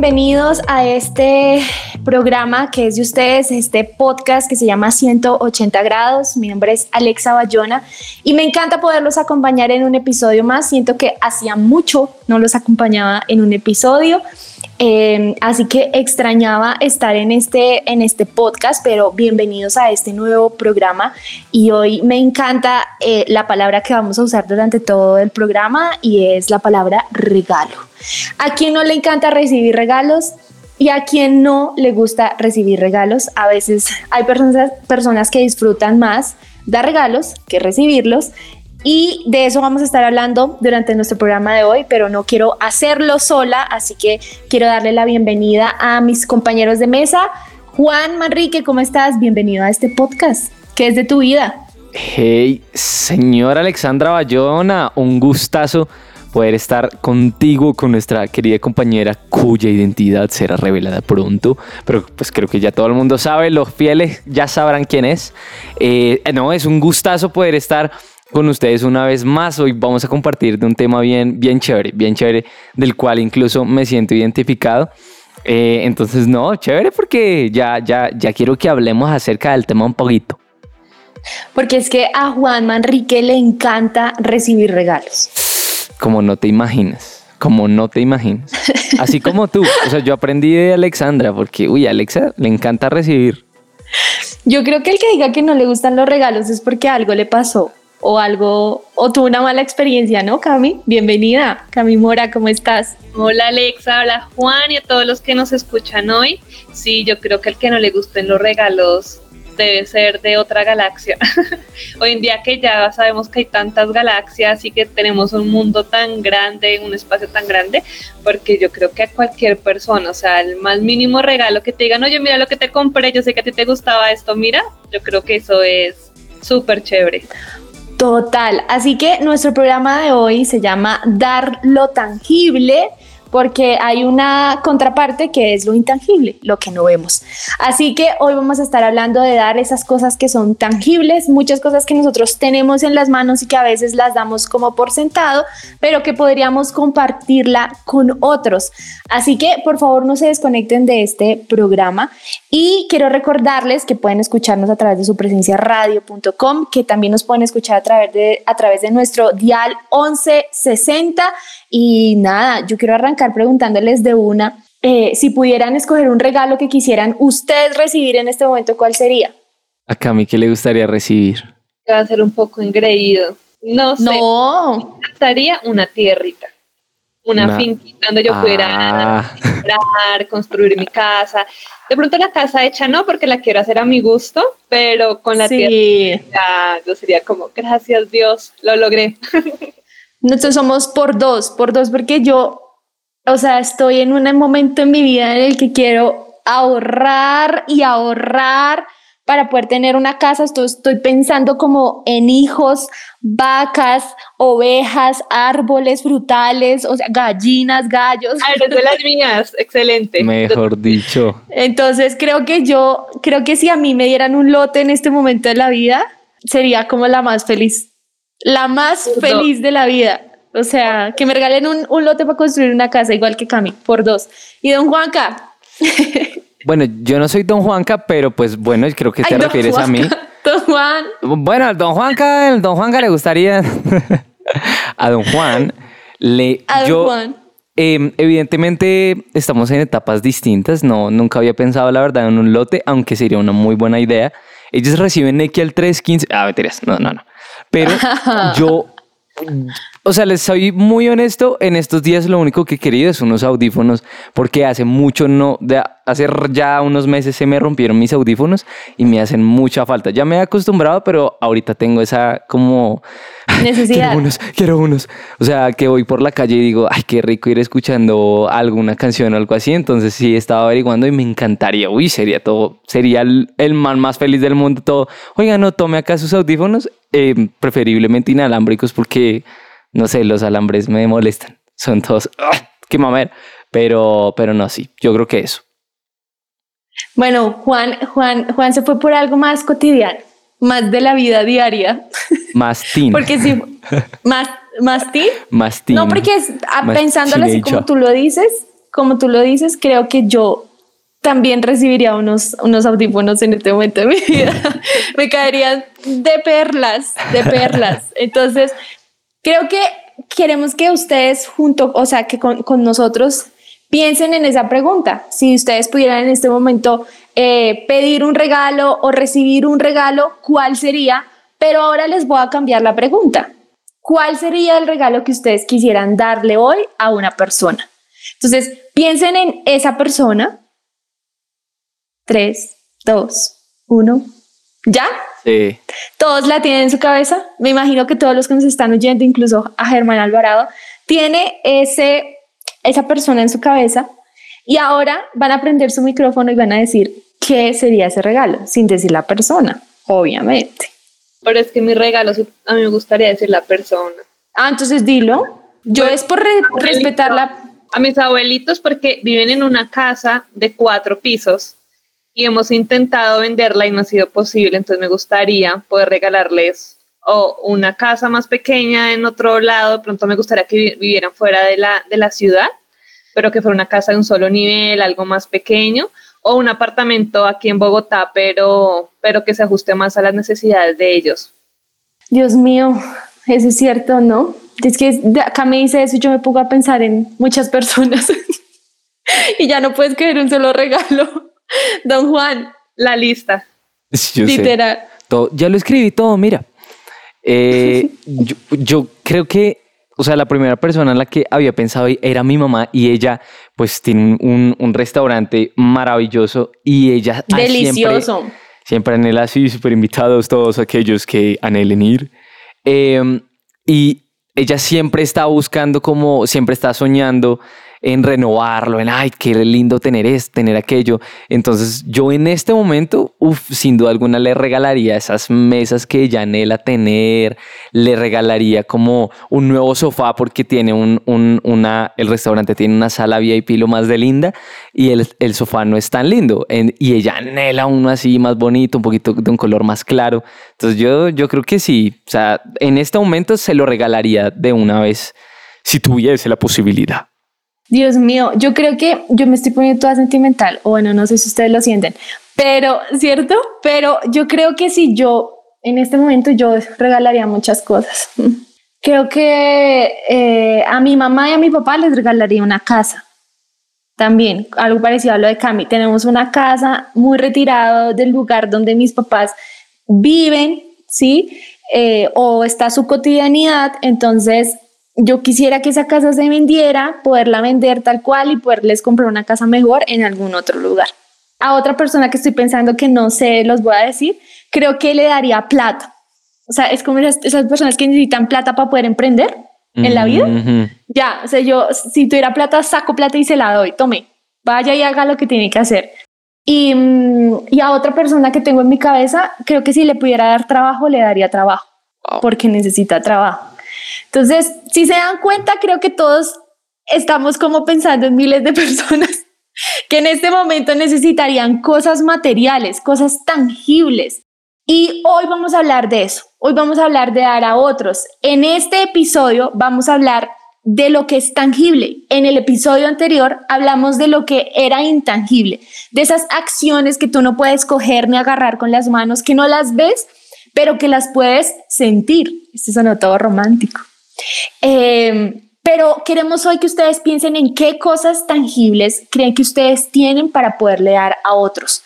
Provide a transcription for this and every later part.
bienvenidos a este programa que es de ustedes, este podcast que se llama 180 grados. Mi nombre es Alexa Bayona y me encanta poderlos acompañar en un episodio más. Siento que hacía mucho no los acompañaba en un episodio. Eh, así que extrañaba estar en este, en este podcast, pero bienvenidos a este nuevo programa. Y hoy me encanta eh, la palabra que vamos a usar durante todo el programa y es la palabra regalo. ¿A quién no le encanta recibir regalos? Y a quien no le gusta recibir regalos. A veces hay personas, personas que disfrutan más dar regalos que recibirlos. Y de eso vamos a estar hablando durante nuestro programa de hoy, pero no quiero hacerlo sola, así que quiero darle la bienvenida a mis compañeros de mesa. Juan Manrique, ¿cómo estás? Bienvenido a este podcast. ¿Qué es de tu vida? Hey, señora Alexandra Bayona, un gustazo poder estar contigo, con nuestra querida compañera cuya identidad será revelada pronto, pero pues creo que ya todo el mundo sabe, los fieles ya sabrán quién es. Eh, no, es un gustazo poder estar con ustedes una vez más. Hoy vamos a compartir de un tema bien, bien chévere, bien chévere, del cual incluso me siento identificado. Eh, entonces, no, chévere porque ya, ya, ya quiero que hablemos acerca del tema un poquito. Porque es que a Juan Manrique le encanta recibir regalos como no te imaginas, como no te imaginas. Así como tú, o sea, yo aprendí de Alexandra porque, uy, a Alexa le encanta recibir. Yo creo que el que diga que no le gustan los regalos es porque algo le pasó o algo, o tuvo una mala experiencia, ¿no, Cami? Bienvenida, Cami Mora, ¿cómo estás? Hola Alexa, hola Juan y a todos los que nos escuchan hoy. Sí, yo creo que el que no le gusten los regalos debe ser de otra galaxia. Hoy en día que ya sabemos que hay tantas galaxias y que tenemos un mundo tan grande, un espacio tan grande, porque yo creo que a cualquier persona, o sea, el más mínimo regalo que te digan, oye, mira lo que te compré, yo sé que a ti te gustaba esto, mira, yo creo que eso es súper chévere. Total, así que nuestro programa de hoy se llama Dar lo tangible porque hay una contraparte que es lo intangible, lo que no vemos. Así que hoy vamos a estar hablando de dar esas cosas que son tangibles, muchas cosas que nosotros tenemos en las manos y que a veces las damos como por sentado, pero que podríamos compartirla con otros. Así que por favor no se desconecten de este programa y quiero recordarles que pueden escucharnos a través de su presencia radio.com, que también nos pueden escuchar a través de, a través de nuestro dial 1160 y nada, yo quiero arrancar preguntándoles de una, eh, si pudieran escoger un regalo que quisieran ustedes recibir en este momento, ¿cuál sería? A mí ¿qué le gustaría recibir? Va a ser un poco engreído. No sé. No. Me gustaría una tierrita. Una, finquita donde yo pudiera ah. construir mi casa. De pronto la casa hecha no, porque la quiero hacer a mi gusto, pero con la tierra yo sería como, gracias Dios, lo logré. Nosotros somos por dos, por dos, porque yo, o sea, estoy en un momento en mi vida en el que quiero ahorrar y ahorrar para poder tener una casa. Estoy, estoy pensando como en hijos, vacas, ovejas, árboles frutales, o sea, gallinas, gallos. Ah, eres de las mías, excelente. Mejor dicho. Entonces creo que yo, creo que si a mí me dieran un lote en este momento de la vida, sería como la más feliz la más feliz de la vida. O sea, que me regalen un, un, lote para construir una casa, igual que Cami, por dos. Y don Juanca. Bueno, yo no soy don Juanca, pero pues bueno, creo que te refieres a mí. Don Juan. Bueno, al don Juanca, el don Juanca le gustaría. a don Juan le. A don Juan. Em, evidentemente estamos en etapas distintas. No, nunca había pensado la verdad en un lote, aunque sería una muy buena idea. Ellos reciben Neki al 315. Ah, mentiras. No, no, no. Pero yo, o sea, les soy muy honesto, en estos días lo único que he querido es unos audífonos, porque hace mucho no, de hace ya unos meses se me rompieron mis audífonos y me hacen mucha falta. Ya me he acostumbrado, pero ahorita tengo esa como, Necesidad. quiero unos, quiero unos. O sea, que voy por la calle y digo, ay, qué rico ir escuchando alguna canción o algo así. Entonces sí, estaba averiguando y me encantaría. Uy, sería todo, sería el, el man más feliz del mundo. Todo. Oiga, no tome acá sus audífonos, eh, preferiblemente inalámbricos porque, no sé, los alambres me molestan. Son todos, ¡ah! qué mamer. Pero, pero no, sí, yo creo que eso. Bueno, Juan, Juan, Juan se fue por algo más cotidiano, más de la vida diaria. Más teen. Porque sí, más. Más teen. No, porque es, ah, pensándolo así como tú lo dices, como tú lo dices, creo que yo también recibiría unos, unos audífonos en este momento de mi vida. Me caerían de perlas, de perlas. Entonces, creo que queremos que ustedes junto, o sea, que con, con nosotros piensen en esa pregunta. Si ustedes pudieran en este momento eh, pedir un regalo o recibir un regalo, ¿cuál sería? Pero ahora les voy a cambiar la pregunta. ¿Cuál sería el regalo que ustedes quisieran darle hoy a una persona? Entonces, piensen en esa persona. Tres, dos, uno. ¿Ya? Sí. Todos la tienen en su cabeza. Me imagino que todos los que nos están oyendo, incluso a Germán Alvarado, tiene ese, esa persona en su cabeza. Y ahora van a prender su micrófono y van a decir qué sería ese regalo, sin decir la persona, obviamente. Pero es que mi regalo, a mí me gustaría decir la persona. Ah, entonces dilo. Yo Bueno, es por re- respetar la... A mis abuelitos porque viven en una casa de cuatro pisos y hemos intentado venderla y no ha sido posible. Entonces me gustaría poder regalarles o una casa más pequeña en otro lado. De pronto me gustaría que vi- vivieran fuera de la, de la ciudad, pero que fuera una casa de un solo nivel, algo más pequeño. O un apartamento aquí en Bogotá, pero, pero que se ajuste más a las necesidades de ellos. Dios mío, eso es cierto, ¿no? Es que acá me dice eso y yo me pongo a pensar en muchas personas y ya no puedes creer un solo regalo. Don Juan, La lista. Yo sé. literal. Todo- ya lo escribí todo, mira. Eh, yo, yo creo que, o sea, la primera persona en la que había pensado era mi mamá y ella pues tiene un, un restaurante maravilloso y ella Delicioso. Siempre, siempre anhela así, súper invitados todos aquellos que anhelen ir. Eh, y ella siempre está buscando como, siempre está soñando en renovarlo, en, ay, qué lindo tener esto, tener aquello. Entonces yo en este momento, uf, sin duda alguna le regalaría esas mesas que ella anhela tener, le regalaría como un nuevo sofá porque tiene un, un- una, el restaurante tiene una sala VIP lo más de linda y el, el sofá no es tan lindo y ella anhela uno así más bonito, un poquito de un color más claro. Entonces yo, yo creo que sí, o sea, en este momento se lo regalaría de una vez si tuviese la posibilidad. Dios mío, yo creo que yo me estoy poniendo toda sentimental, o bueno, no sé si ustedes lo sienten, pero, ¿cierto? Pero yo creo que si yo, en este momento, yo regalaría muchas cosas. Creo que eh, a mi mamá y a mi papá les regalaría una casa. También, algo parecido a lo de Cami. Tenemos una casa muy retirada del lugar donde mis papás viven, ¿sí? Eh, o está su cotidianidad. Entonces, yo quisiera que esa casa se vendiera, poderla vender tal cual y poderles comprar una casa mejor en algún otro lugar. A otra persona que estoy pensando que no sé, los voy a decir, creo que le daría plata. O sea, es como esas, esas personas que necesitan plata para poder emprender en la vida. Ya, o sea, yo si tuviera plata, saco plata y se la doy, tome, vaya y haga lo que tiene que hacer. Y, mm, y a otra persona que tengo en mi cabeza, creo que si le pudiera dar trabajo, le daría trabajo, Wow. porque necesita trabajo. Entonces, si se dan cuenta, creo que todos estamos como pensando en miles de personas que en este momento necesitarían cosas materiales, cosas tangibles. Y hoy vamos a hablar de eso. Hoy vamos a hablar de dar a otros. En este episodio vamos a hablar de lo que es tangible. En el episodio anterior hablamos de lo que era intangible, de esas acciones que tú no puedes coger ni agarrar con las manos, que no las ves, pero que las puedes sentir. Este sonó todo romántico. Eh, pero queremos hoy que ustedes piensen en qué cosas tangibles creen que ustedes tienen para poderle dar a otros.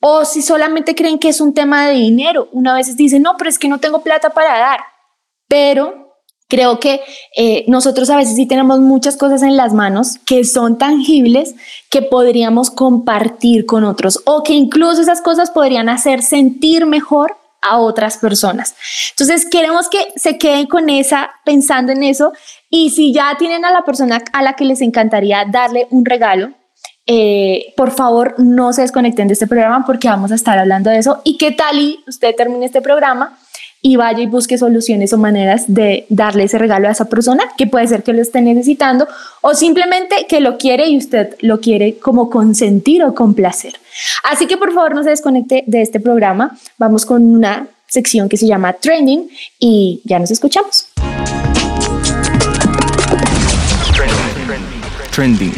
O si solamente creen que es un tema de dinero. Una vez dicen, no, pero es que no tengo plata para dar. Pero creo que eh, nosotros a veces sí tenemos muchas cosas en las manos que son tangibles que podríamos compartir con otros o que incluso esas cosas podrían hacer sentir mejor a otras personas. Entonces queremos que se queden con esa, pensando en eso. Y si ya tienen a la persona a la que les encantaría darle un regalo, eh, por favor no se desconecten de este programa porque vamos a estar hablando de eso. ¿Y qué tal y usted termine este programa? Y vaya y busque soluciones o maneras de darle ese regalo a esa persona que puede ser que lo esté necesitando o simplemente que lo quiere y usted lo quiere como consentir o complacer. Así que por favor no se desconecte de este programa. Vamos con una sección que se llama Trending y ya nos escuchamos. Trending.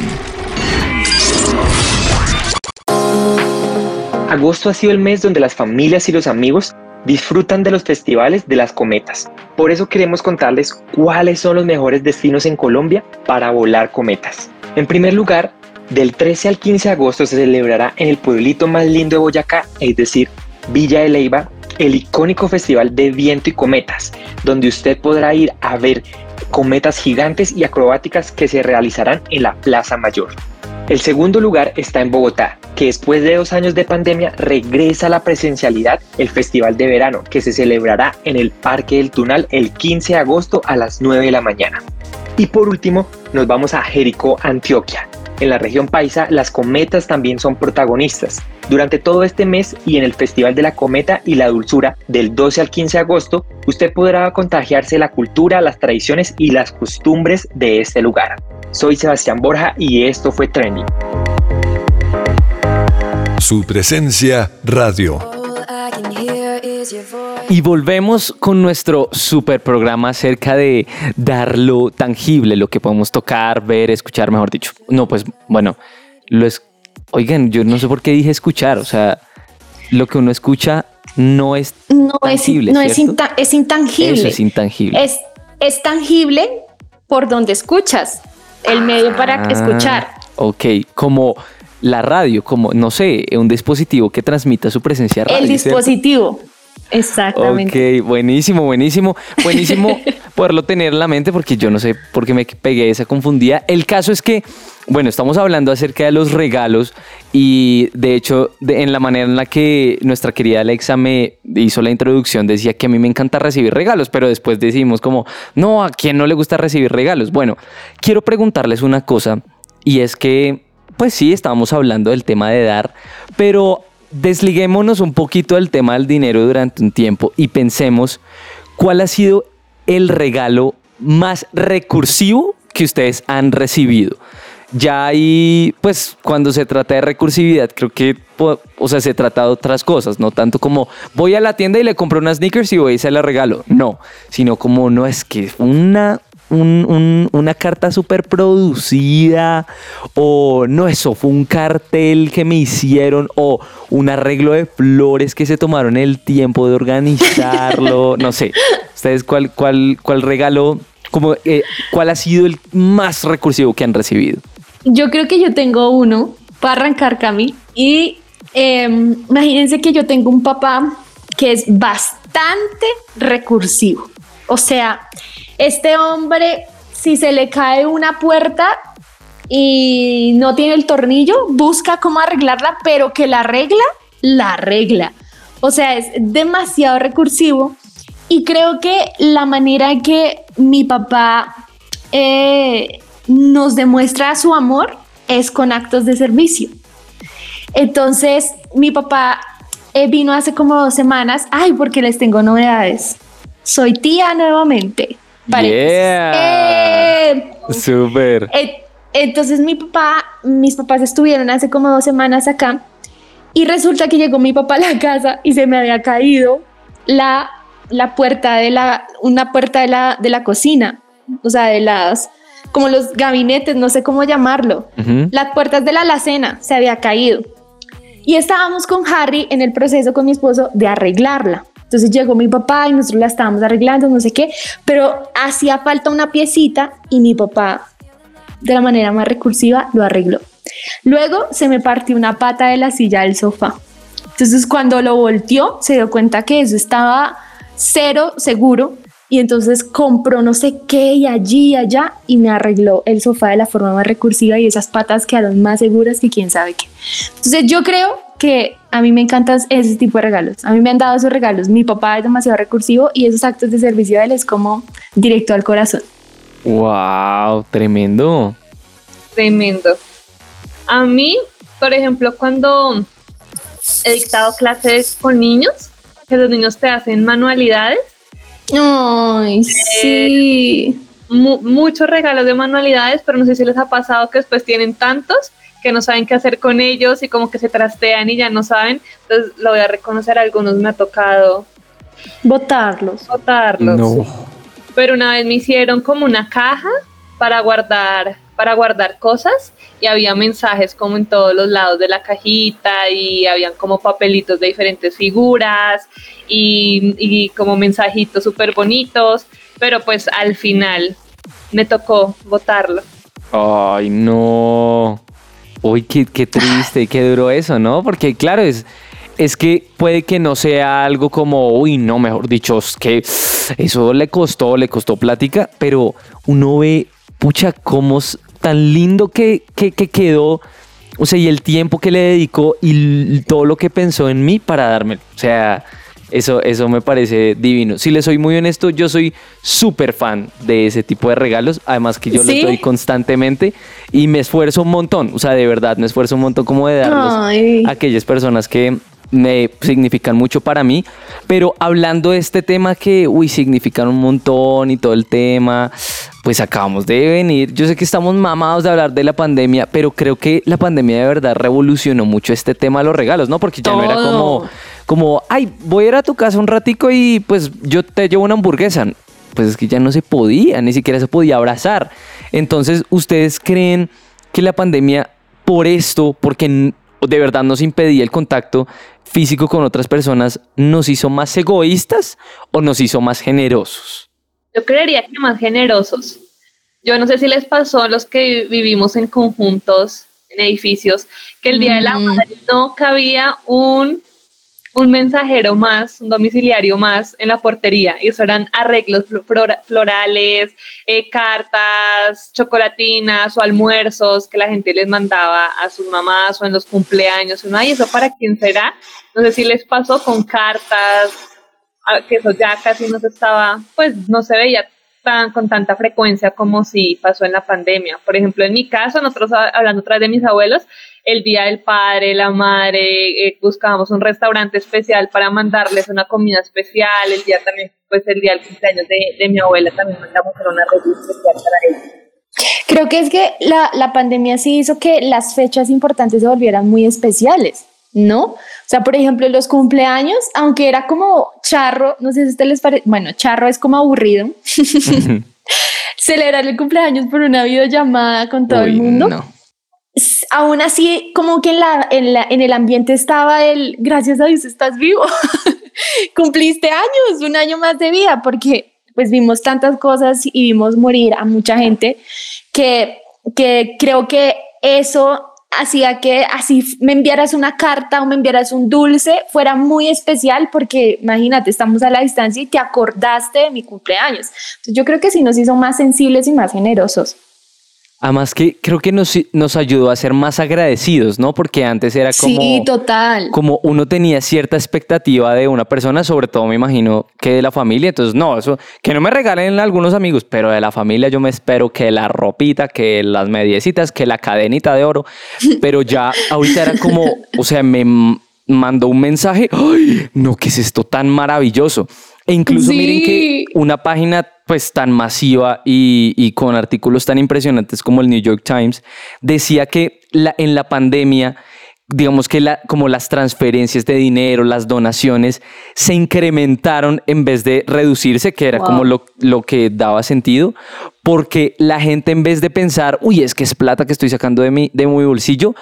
Agosto ha sido el mes donde las familias y los amigos disfrutan de los festivales de las cometas. Por eso queremos contarles cuáles son los mejores destinos en Colombia para volar cometas. En primer lugar, del 13 al 15 de agosto se celebrará en el pueblito más lindo de Boyacá, es decir, Villa de Leiva, el icónico festival de viento y cometas, donde usted podrá ir a ver cometas gigantes y acrobáticas que se realizarán en la Plaza Mayor. El segundo lugar está en Bogotá, que después de dos años de pandemia regresa a la presencialidad el Festival de Verano, que se celebrará en el Parque del Tunal el 15 de agosto a las 9 de la mañana. Y por último, nos vamos a Jericó, Antioquia. En la región paisa, las cometas también son protagonistas. Durante todo este mes y en el Festival de la Cometa y la Dulzura, del 12 al 15 de agosto, usted podrá contagiarse la cultura, las tradiciones y las costumbres de este lugar. Soy Sebastián Borja y esto fue Trending. Su presencia radio. Y volvemos con nuestro super programa acerca de dar lo tangible, lo que podemos tocar, ver, escuchar, mejor dicho. No, pues bueno, lo es. Oigan, yo no sé por qué dije escuchar, o sea, lo que uno escucha no es no tangible. Es, no es, es, intangible. es intangible. Es, es tangible por donde escuchas el medio para ah, escuchar. Ok, como la radio, como, no sé, un dispositivo que transmita su presencia radio. El dispositivo. Exactamente. Ok, buenísimo, buenísimo, buenísimo poderlo tener en la mente porque yo no sé por qué me pegué esa confundida. El caso es que, bueno, estamos hablando acerca de los regalos y de hecho en la manera en la que nuestra querida Alexa me hizo la introducción decía que a mí me encanta recibir regalos, pero después decimos como, no, ¿a quién no le gusta recibir regalos? Bueno, quiero preguntarles una cosa y es que, pues sí, estábamos hablando del tema de dar, pero desliguémonos un poquito del tema del dinero durante un tiempo y pensemos cuál ha sido el regalo más recursivo que ustedes han recibido. Ya ahí, pues cuando se trata de recursividad, creo que, o sea, se trata de otras cosas, no tanto como voy a la tienda y le compro unas sneakers y voy y se la regalo, no, sino como no es que una una carta súper producida o no, eso fue un cartel que me hicieron o un arreglo de flores que se tomaron el tiempo de organizarlo, no sé. ¿Ustedes cuál, cuál, cuál regalo, como, eh, cuál ha sido el más recursivo que han recibido? Yo creo que yo tengo uno para arrancar, Cami, y em, imagínense que yo tengo un papá que es bastante recursivo. O sea, este hombre, si se le cae una puerta y no tiene el tornillo, busca cómo arreglarla, pero que la arregla, la arregla. O sea, es demasiado recursivo y creo que la manera que mi papá eh, nos demuestra su amor es con actos de servicio. Entonces, mi papá eh, vino hace como dos semanas, ay, porque les tengo novedades. Soy tía nuevamente. Yeah. Eh, Súper. Eh, entonces mi papá, mis papás estuvieron hace como dos semanas acá y resulta que llegó mi papá a la casa y se me había caído la, la puerta de la, una puerta de la, de la cocina, o sea, de las, como los gabinetes, no sé cómo llamarlo, las puertas de la alacena se había caído. Y estábamos con Harry en el proceso con mi esposo de arreglarla. Entonces llegó mi papá y nosotros la estábamos arreglando, no sé qué, pero hacía falta una piecita y mi papá, de la manera más recursiva, lo arregló. Luego se me partió una pata de la silla del sofá. Entonces cuando lo volteó, se dio cuenta que eso estaba cero seguro y entonces compró no sé qué y allí y allá y me arregló el sofá de la forma más recursiva y esas patas quedaron más seguras que quién sabe qué. Entonces yo creo que a mí me encantan ese tipo de regalos. A mí me han dado esos regalos. Mi papá es demasiado recursivo y esos actos de servicio de él es como directo al corazón. Wow, tremendo. Tremendo. A mí, por ejemplo, cuando he dictado clases con niños, que los niños te hacen manualidades. Ay, sí. muchos regalos de manualidades, pero no sé si les ha pasado que después tienen tantos que no saben qué hacer con ellos y como que se trastean y ya no saben. Entonces lo voy a reconocer, algunos me ha tocado botarlos. Botarlos. No. Pero una vez me hicieron como una caja para guardar para guardar cosas y había mensajes como en todos los lados de la cajita y habían como papelitos de diferentes figuras y, y como mensajitos súper bonitos, pero pues al final me tocó votarlo. Ay, no. Uy, qué, qué triste, qué duro eso, ¿no? Porque claro, es, es que puede que no sea algo como, uy, no, mejor dicho, es que eso le costó, le costó plática, pero uno ve, pucha, cómo tan lindo que, que, quedó, o sea, y el tiempo que le dedicó y todo lo que pensó en mí para darme, o sea, eso, eso me parece divino. Si le soy muy honesto, yo soy súper fan de ese tipo de regalos. Además que yo los doy constantemente y me esfuerzo un montón. O sea, de verdad, me esfuerzo un montón como de darlos a aquellas personas que me significan mucho para mí. Pero hablando de este tema que, uy, significan un montón y todo el tema, pues acabamos de venir. Yo sé que estamos mamados de hablar de la pandemia, pero creo que la pandemia de verdad revolucionó mucho este tema de los regalos, ¿no? Porque ya no era como como, ay, voy a ir a tu casa un ratico y pues yo te llevo una hamburguesa. Pues es que ya no se podía, ni siquiera se podía abrazar. Entonces, ¿ustedes creen que la pandemia, por esto, porque de verdad nos impedía el contacto físico con otras personas, nos hizo más egoístas o nos hizo más generosos? Yo creería que más generosos. Yo no sé si les pasó a los que vivimos en conjuntos, en edificios, que el día de la madre no cabía un un mensajero más, un domiciliario más en la portería. Y eso eran arreglos florales, eh, cartas, chocolatinas o almuerzos que la gente les mandaba a sus mamás o en los cumpleaños. Ay, ¿eso para quién será? No sé si les pasó con cartas, que eso ya casi no se estaba, pues no se veía tan, con tanta frecuencia como si pasó en la pandemia. Por ejemplo, en mi caso, nosotros hablando vez de mis abuelos, el día del padre, la madre, eh, buscábamos un restaurante especial para mandarles una comida especial, el día también, pues el día del cumpleaños de, mi abuela también mandamos una revista especial para ella. Creo que es que la, la pandemia sí hizo que las fechas importantes se volvieran muy especiales. ¿no? O sea, por ejemplo, los cumpleaños, aunque era como charro, no sé si a ustedes les parece, bueno, charro es como aburrido. Celebrar el cumpleaños por una videollamada con todo el mundo. No aún así, como que en, la, en, la, en el ambiente estaba el, gracias a Dios estás vivo, cumpliste años, un año más de vida, porque pues vimos tantas cosas y vimos morir a mucha gente que, que creo que eso hacía que así me enviaras una carta o me enviaras un dulce fuera muy especial porque imagínate, estamos a la distancia y te acordaste de mi cumpleaños. Entonces yo creo que sí nos hizo más sensibles y más generosos. Además que creo que nos, nos ayudó a ser más agradecidos, ¿no? Porque antes era como... Sí, total. Como uno tenía cierta expectativa de una persona, sobre todo me imagino que de la familia. Entonces, no, eso, que no me regalen algunos amigos, pero de la familia yo me espero que la ropita, que las mediecitas, que la cadenita de oro. Pero ya ahorita era como, o sea, me mandó un mensaje, ¡ay! No, ¿qué es esto tan maravilloso? E incluso miren que una página pues tan masiva y, con artículos tan impresionantes como el New York Times decía que la, en la pandemia digamos que la, como las transferencias de dinero, las donaciones se incrementaron en vez de reducirse, que era como lo, lo, que daba sentido, porque la gente en vez de pensar, uy, es que es plata que estoy sacando de mi, de mi bolsillo,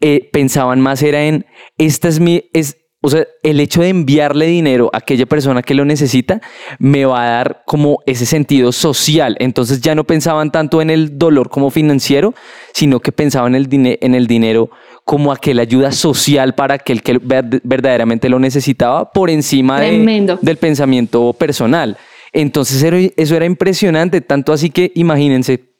eh, pensaban más era en, esta es mi, es, o sea, el hecho de enviarle dinero a aquella persona que lo necesita me va a dar como ese sentido social. Entonces ya no pensaban tanto en el dolor como financiero, sino que pensaban en el, en el dinero como aquella ayuda social para aquel que verdaderamente lo necesitaba por encima del pensamiento personal. Entonces eso era impresionante, tanto así que imagínense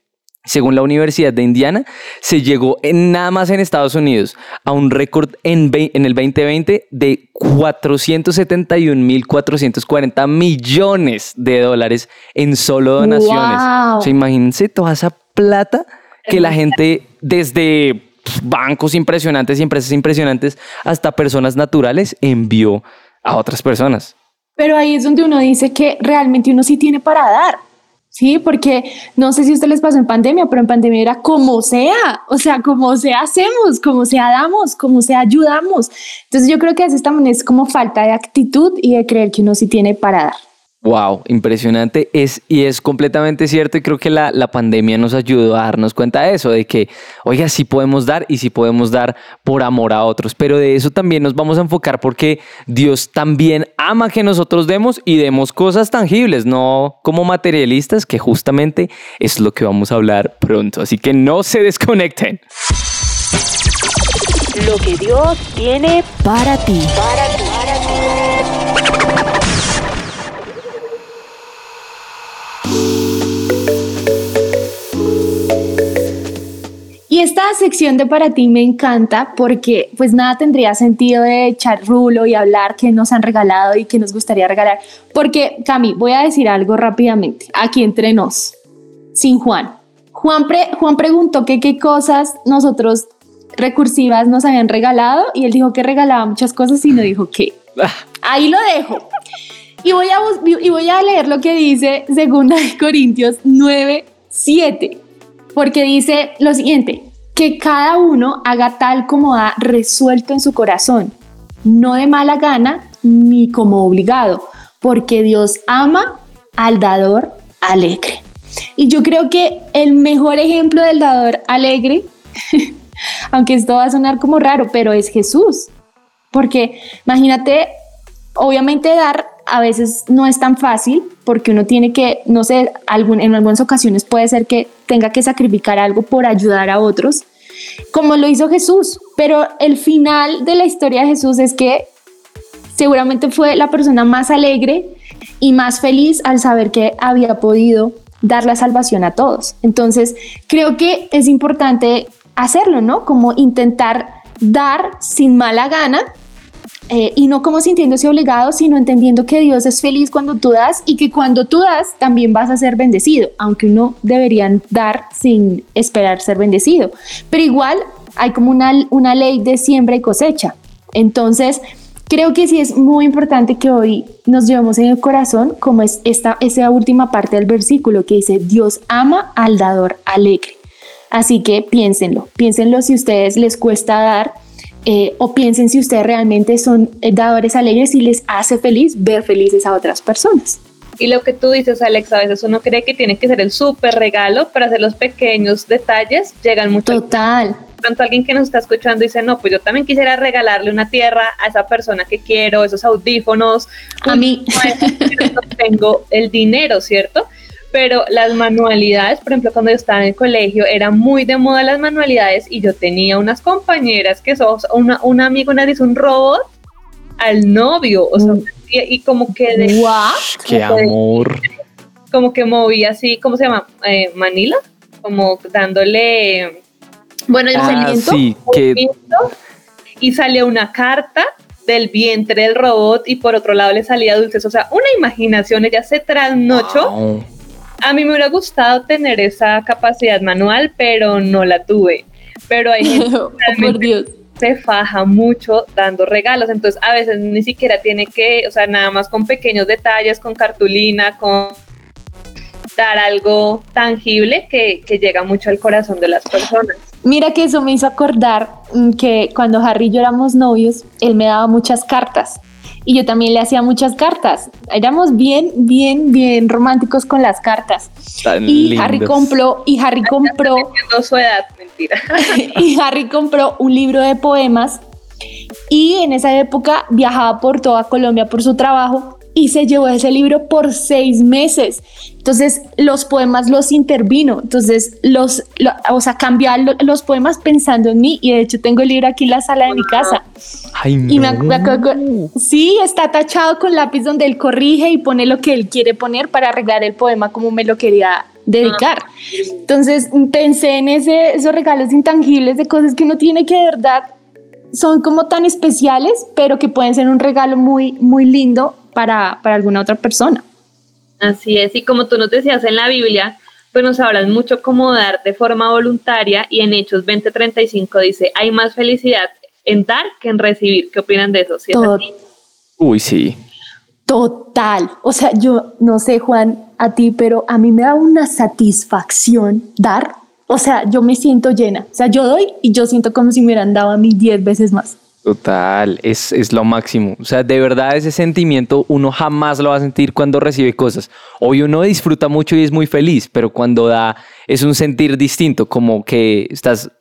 Según la Universidad de Indiana, se llegó en, nada más en Estados Unidos a un récord en, en el 2020 de 471.440 millones de dólares en solo donaciones. Wow. O sea, imagínense toda esa plata que la gente desde bancos impresionantes y empresas impresionantes hasta personas naturales envió a otras personas. Pero ahí es donde uno dice que realmente uno sí tiene para dar. Sí, porque no sé si a ustedes les pasó en pandemia, pero en pandemia era como sea, o sea, como sea hacemos, como sea damos, como sea ayudamos. Entonces yo creo que a veces también es como falta de actitud y de creer que uno sí tiene para dar. Wow, impresionante. Es, y es completamente cierto y creo que la, la pandemia nos ayudó a darnos cuenta de eso, de que, oiga, sí podemos dar y sí podemos dar por amor a otros, pero de eso también nos vamos a enfocar porque Dios también ama que nosotros demos y demos cosas tangibles, no como materialistas, que justamente es lo que vamos a hablar pronto. Así que no se desconecten. Lo que Dios tiene para ti. Y esta sección de para ti me encanta porque pues nada tendría sentido de echar rulo y hablar que nos han regalado y que nos gustaría regalar. Porque Cami, voy a decir algo rápidamente, aquí entre nos, sin Juan. Juan, pre- Juan preguntó que qué cosas nosotros recursivas nos habían regalado y él dijo que regalaba muchas cosas y no dijo qué. Ah, Ahí lo dejo. Y voy a, y voy a leer lo que dice 2 Corintios 9, 7, porque dice lo siguiente, que cada uno haga tal como ha resuelto en su corazón, no de mala gana ni como obligado, porque Dios ama al dador alegre. Y yo creo que el mejor ejemplo del dador alegre, aunque esto va a sonar como raro, pero es Jesús. Porque imagínate, obviamente dar a veces no es tan fácil porque uno tiene que, no sé, en algunas ocasiones puede ser que tenga que sacrificar algo por ayudar a otros, como lo hizo Jesús. Pero el final de la historia de Jesús es que seguramente fue la persona más alegre y más feliz al saber que había podido dar la salvación a todos. Entonces, creo que es importante hacerlo, ¿no? Como intentar dar sin mala gana eh, y no como sintiéndose obligado, sino entendiendo que Dios es feliz cuando tú das y que cuando tú das también vas a ser bendecido, aunque uno debería dar sin esperar ser bendecido. Pero igual hay como una, una ley de siembra y cosecha. Entonces, creo que sí es muy importante que hoy nos llevemos en el corazón, como es esta, esa última parte del versículo que dice, Dios ama al dador alegre. Así que piénsenlo, piénsenlo si ustedes les cuesta dar eh, o piensen si ustedes realmente son eh, dadores alegres y les hace feliz ver felices a otras personas. Y lo que tú dices, Alex, a veces uno cree que tiene que ser el súper regalo, pero hacer los pequeños detalles llegan mucho. al Total. pronto alguien que nos está escuchando dice, no, pues yo también quisiera regalarle una tierra a esa persona que quiero, esos audífonos. A mí. no tengo el dinero, ¿cierto? Pero las manualidades, por ejemplo, cuando yo estaba en el colegio, era muy de moda las manualidades y yo tenía unas compañeras que son, una, un amigo una vez hizo un robot al novio, o sea, Mm. y, y como que de, What? qué amor. como que movía así, ¿cómo se llama? Eh, Manila, como dándole, bueno, yo Ah, viento? sí, que y salía una carta del vientre del robot y por otro lado le salía dulces, o sea, una imaginación, ella se trasnochó. Wow. A mí me hubiera gustado tener esa capacidad manual, pero no la tuve. Pero hay gente Oh, por Dios. se faja mucho dando regalos, entonces a veces ni siquiera tiene que, o sea, nada más con pequeños detalles, con cartulina, con dar algo tangible que, que llega mucho al corazón de las personas. Mira que eso me hizo acordar mm, que cuando Harry y yo éramos novios, él me daba muchas cartas y yo también le hacía muchas cartas. Éramos bien, bien, bien románticos con las cartas. Tan Y Harry compró, y Harry compró, su edad, mentira. y Harry compró un libro de poemas y en esa época viajaba por toda Colombia por su trabajo y se llevó ese libro por seis meses. Entonces los poemas los intervino, entonces los, o sea, cambió los poemas pensando en mí y de hecho tengo el libro aquí en la sala de mi casa. Ay, no. Y me, me sí, está tachado con lápiz donde él corrige y pone lo que él quiere poner para arreglar el poema como me lo quería dedicar. Entonces pensé en ese, esos regalos intangibles de cosas que uno tiene que de verdad son como tan especiales, pero que pueden ser un regalo muy, muy lindo para, para alguna otra persona. Así es, y como tú nos decías en la Biblia, pues nos hablan mucho como dar de forma voluntaria y en Hechos 20:35 dice, hay más felicidad en dar que en recibir. ¿Qué opinan de eso? Uy, sí. Total. O sea, yo no sé, Juan, a ti, pero a mí me da una satisfacción dar. O sea, yo me siento llena. O sea, yo doy y yo siento como si me hubieran dado a mí 10 veces más. Total, es, es, lo máximo. O sea, de verdad ese sentimiento uno jamás lo va a sentir cuando recibe cosas. Hoy uno disfruta mucho y es muy feliz, pero cuando da es un sentir distinto, como que estás,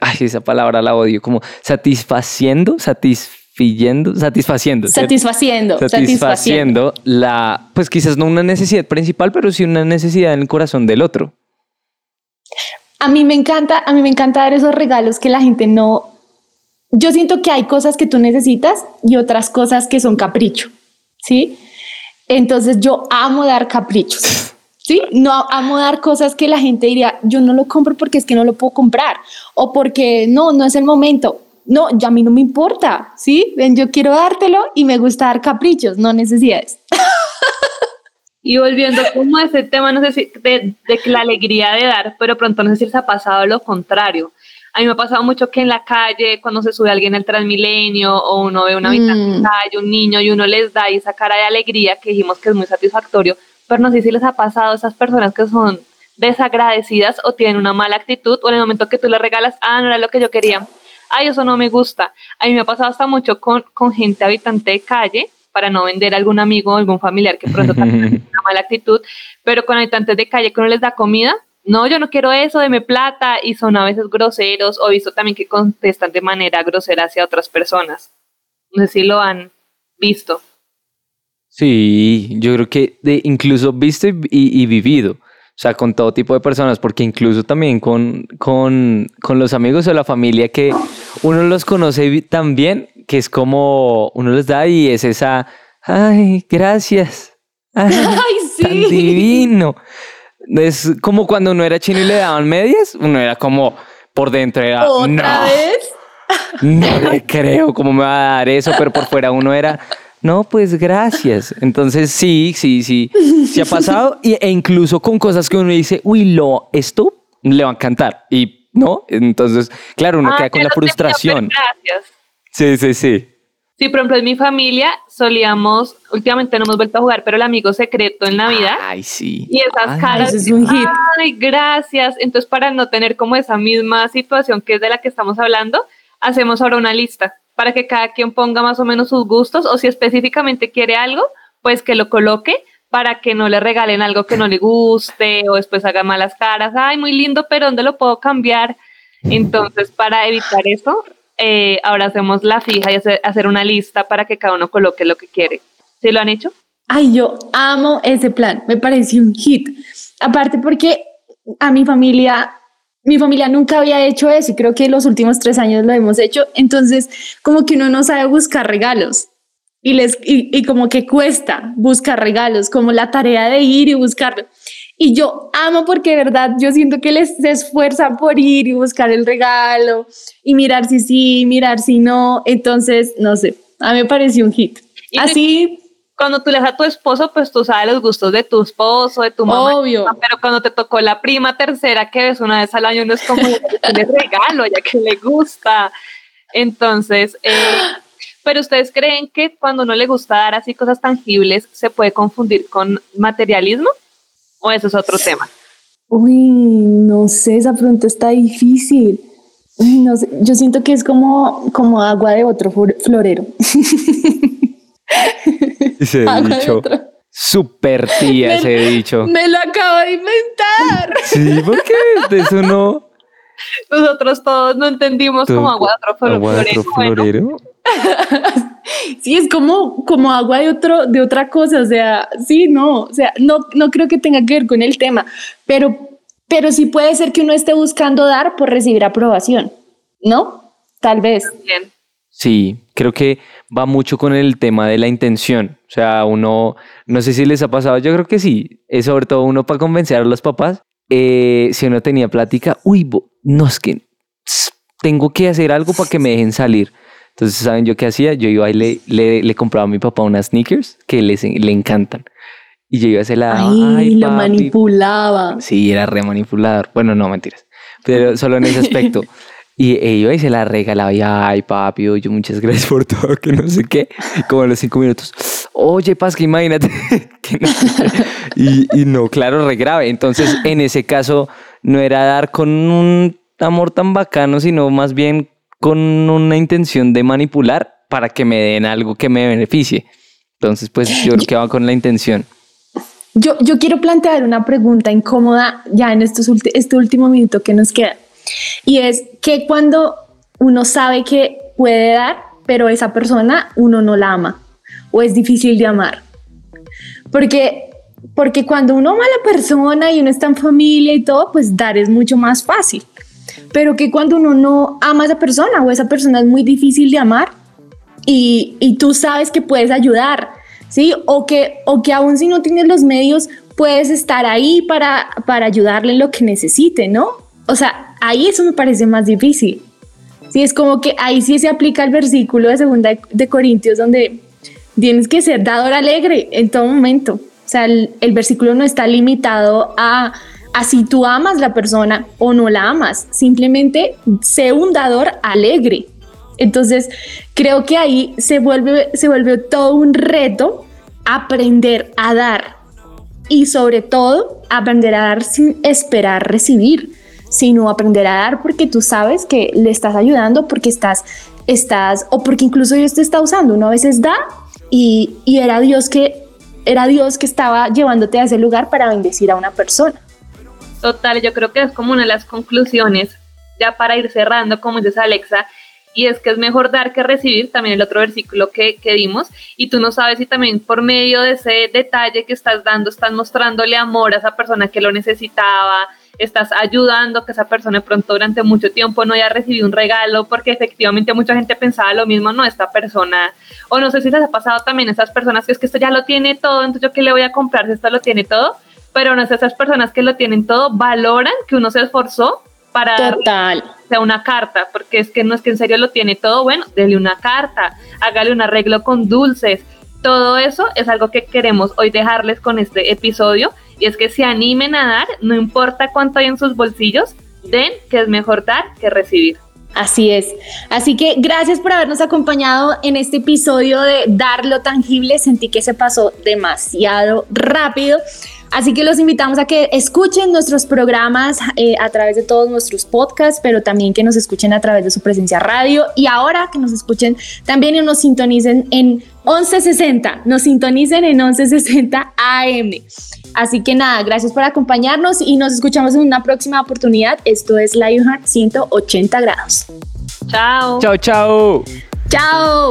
ay, esa palabra la odio, como satisfaciendo, satisfiendo, satisfaciendo. Satisfaciendo. Satisfaciendo la, pues quizás no una necesidad principal, pero sí una necesidad en el corazón del otro. A mí me encanta, a mí me encanta dar esos regalos que la gente no yo siento que hay cosas que tú necesitas y otras cosas que son capricho, ¿sí? Entonces yo amo dar caprichos, ¿sí? No amo dar cosas que la gente diría, yo no lo compro porque es que no lo puedo comprar o porque no, no es el momento. No, ya a mí no me importa, ¿sí? Ven, yo quiero dártelo y me gusta dar caprichos, no necesidades. Y volviendo como a ese tema, no sé si de, la alegría de dar, pero pronto no sé si les ha pasado lo contrario a mí me ha pasado mucho que en la calle, cuando se sube alguien al Transmilenio o uno ve una habitación mm. un niño y uno les da esa cara de alegría que dijimos que es muy satisfactorio, pero no sé si les ha pasado a esas personas que son desagradecidas o tienen una mala actitud o en el momento que tú le regalas, ah, no era lo que yo quería, ay, eso no me gusta. A mí me ha pasado hasta mucho con, con gente habitante de calle, para no vender a algún amigo o algún familiar que pronto tiene una mala actitud, pero con habitantes de calle que uno les da comida, no, yo no quiero eso, deme plata, y son a veces groseros, o visto también que contestan de manera grosera hacia otras personas. No sé si lo han visto. Sí, yo creo que de incluso visto y, vivido. O sea, con todo tipo de personas, porque incluso también con, con, con, los amigos o la familia que uno los conoce tan bien que es como uno les da y es esa, ay, gracias. Ay, sí. Tan divino. Es como cuando uno era chino y le daban medias, uno era como por dentro era ¿Otra no, vez? No le creo cómo me va a dar eso, pero por fuera uno era no, pues gracias. Entonces sí, sí, sí, se ha pasado e incluso con cosas que uno dice, uy, lo, esto le va a encantar y no, entonces claro, uno ah, queda con la frustración. Gracias. Sí, sí, sí. Sí, por ejemplo, en mi familia solíamos, últimamente no hemos vuelto a jugar, pero el amigo secreto en Navidad. Ay, sí. Y esas caras. es un hit. Ay, gracias. Entonces, para no tener como esa misma situación que es de la que estamos hablando, hacemos ahora una lista para que cada quien ponga más o menos sus gustos o si específicamente quiere algo, pues que lo coloque para que no le regalen algo que no le guste o después haga malas caras. Ay, muy lindo, pero ¿dónde lo puedo cambiar? Entonces, para evitar eso, eh, ahora hacemos la fija y hacer, una lista para que cada uno coloque lo que quiere. ¿Sí lo han hecho? Ay, yo amo ese plan, me parece un hit. Aparte porque a mi familia, mi familia nunca había hecho eso y creo que los últimos tres años lo hemos hecho. Entonces, como que uno no sabe buscar regalos y, les, y como que cuesta buscar regalos, como la tarea de ir y buscarlo. Y yo amo porque de verdad yo siento que les se esfuerzan por ir y buscar el regalo y mirar si sí, mirar si no. Entonces, no sé, a mí me pareció un hit. Así. Cuando tú le das a tu esposo, pues tú sabes los gustos de tu esposo, de tu mamá. Obvio. Pero cuando te tocó la prima tercera que ves una vez al año, no es como le regalo, ya que le gusta. Entonces, eh, pero ustedes creen que cuando no le gusta dar así cosas tangibles, se puede confundir con materialismo? ¿O eso es otro tema? Uy, no sé, esa pregunta está difícil. no sé, yo siento que es como, como agua de otro florero. Ese dicho. Super tía ese dicho. Me lo acabo de inventar. Sí, porque de eso no. Nosotros todos no entendimos como agua de otro florero. Agua de otro florero. sí, es como, como agua de, otro, de otra cosa, o sea, sí, no, o sea, no, no creo que tenga que ver con el tema, pero, pero sí puede ser que uno esté buscando dar por recibir aprobación, ¿no? Tal vez. Bien. Sí, creo que va mucho con el tema de la intención. O sea, uno, no sé si les ha pasado, yo creo que sí, es sobre todo uno para convencer a los papás. eh, si uno tenía plática, uy, bo- no es que tengo que hacer algo para que me dejen salir. Entonces, ¿saben yo qué hacía? Yo iba y le, le, le compraba a mi papá unas sneakers que les, le encantan. Y yo iba a hacer la... Ay, lo papi". manipulaba. Sí, era re manipulador. Bueno, no, mentiras. Pero solo en ese aspecto. Y e iba y se la regalaba y, ay, papi, oye, muchas gracias por todo, que no sé qué. Como a los cinco minutos, oye, Paz, que imagínate. que no sé y, y no, claro, re grave. Entonces, en ese caso, no era dar con un amor tan bacano, sino más bien con una intención de manipular para que me den algo que me beneficie. Entonces, pues yo creo que va con la intención. Yo, yo quiero plantear una pregunta incómoda ya en estos este último minuto que nos queda. Y es que cuando uno sabe que puede dar, pero esa persona uno no la ama o es difícil de amar. Porque, porque cuando uno ama a la persona y uno está en familia y todo, pues dar es mucho más fácil. Pero que cuando uno no ama a esa persona o esa persona es muy difícil de amar y, y tú sabes que puedes ayudar, ¿sí? O que, o que aún si no tienes los medios, puedes estar ahí para, para ayudarle en lo que necesite, ¿no? O sea, ahí eso me parece más difícil. Sí, es como que ahí sí se aplica el versículo de segunda de, Corintios donde tienes que ser dador alegre en todo momento. O sea, el, el versículo no está limitado a, a si tú amas la persona o no la amas. Simplemente sé un dador alegre. Entonces, creo que ahí se vuelve, se vuelve todo un reto aprender a dar y sobre todo aprender a dar sin esperar recibir, sino aprender a dar porque tú sabes que le estás ayudando, porque estás, estás, o porque incluso Dios te está usando. Uno a veces da y, y era Dios que era Dios que estaba llevándote a ese lugar para bendecir a una persona. Total, yo creo que es como una de las conclusiones, ya para ir cerrando, como dices Alexa, y es que es mejor dar que recibir, también el otro versículo que, que dimos, y tú no sabes si también por medio de ese detalle que estás dando, estás mostrándole amor a esa persona que lo necesitaba, estás ayudando que esa persona pronto durante mucho tiempo no haya recibido un regalo, porque efectivamente mucha gente pensaba lo mismo, no, esta persona, o no sé si les ha pasado también a esas personas que es que esto ya lo tiene todo, entonces yo qué le voy a comprar si esto lo tiene todo, pero no sé, esas personas que lo tienen todo valoran que uno se esforzó para darle Total. sea, una carta, porque es que no es que en serio lo tiene todo, bueno, dele una carta, hágale un arreglo con dulces. Todo eso es algo que queremos hoy dejarles con este episodio y es que se animen a dar, no importa cuánto hay en sus bolsillos, den que es mejor dar que recibir. Así es. Así que gracias por habernos acompañado en este episodio de Dar lo tangible. Sentí que se pasó demasiado rápido. Así que los invitamos a que escuchen nuestros programas eh, a través de todos nuestros podcasts, pero también que nos escuchen a través de su presencia radio y ahora que nos escuchen también y nos sintonicen en 1160, nos sintonicen en 1160 AM. Así que nada, gracias por acompañarnos y nos escuchamos en una próxima oportunidad. Esto es Lionheart 180 grados. Chao. Chao, chao. Chao.